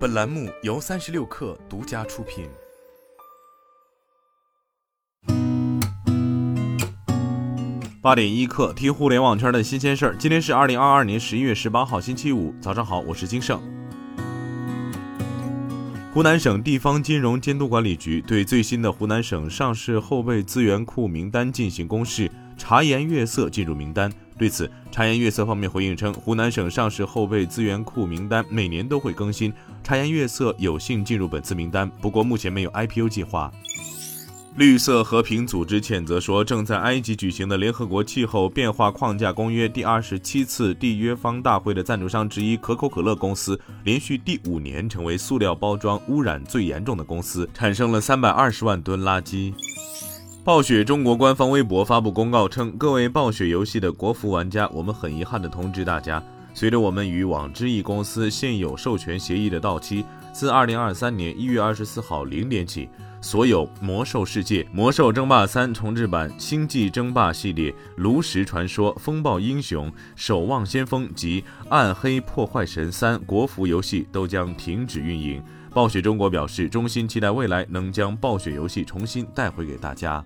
本栏目由三十六氪独家出品。八点一刻，听互联网圈的新鲜事儿。今天是二零二二年十一月十八号，星期五，早上好，我是金盛。湖南省地方金融监督管理局对最新的湖南省上市后备资源库名单进行公示，茶颜悦色进入名单。对此，茶颜悦色方面回应称，湖南省上市后备资源库名单每年都会更新，茶颜悦色有幸进入本次名单，不过目前没有 IPO 计划。绿色和平组织谴责说，正在埃及举行的联合国气候变化框架公约第二十七次缔约方大会的赞助商之一可口可乐公司，连续第五年成为塑料包装污染最严重的公司，产生了三百二十万吨垃圾。暴雪中国官方微博发布公告称：“各位暴雪游戏的国服玩家，我们很遗憾地通知大家，随着我们与网之翼公司现有授权协议的到期，自二零二三年一月二十四号零点起。”所有《魔兽世界》《魔兽争霸三重置版》《星际争霸》系列、《炉石传说》《风暴英雄》《守望先锋》及《暗黑破坏神三》国服游戏都将停止运营。暴雪中国表示，衷心期待未来能将暴雪游戏重新带回给大家。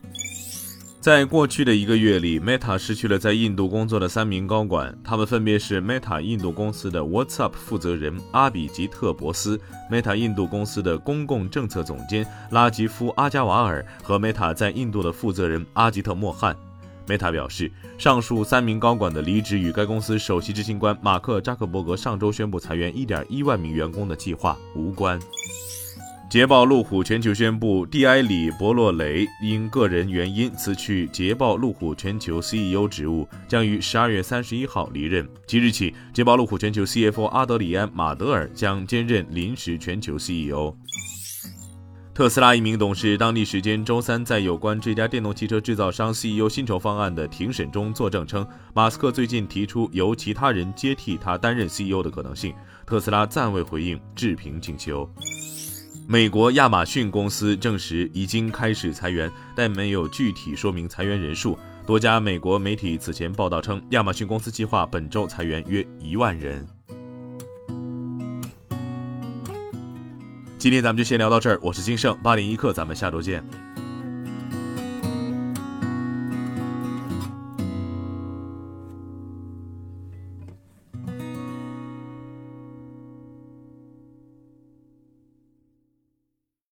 在过去的一个月里，Meta 失去了在印度工作的三名高管，他们分别是 Meta 印度公司的 WhatsApp 负责人阿比吉特·博斯、Meta 印度公司的公共政策总监拉吉夫·阿加瓦尔和 Meta 在印度的负责人阿吉特·莫汉。Meta 表示，上述三名高管的离职与该公司首席执行官马克·扎克伯格上周宣布裁员1.1万名员工的计划无关。捷豹路虎全球宣布，蒂埃里·博洛雷因个人原因辞去捷豹路虎全球 CEO 职务，将于十二月三十一号离任。即日起，捷豹路虎全球 CFO 阿德里安·马德尔将兼任临时全球 CEO。特斯拉一名董事当地时间周三在有关这家电动汽车制造商 CEO 薪酬方案的庭审中作证称，马斯克最近提出由其他人接替他担任 CEO 的可能性。特斯拉暂未回应置评请求。美国亚马逊公司证实已经开始裁员，但没有具体说明裁员人数。多家美国媒体此前报道称，亚马逊公司计划本周裁员约一万人。今天咱们就先聊到这儿，我是金盛八点一刻，咱们下周见。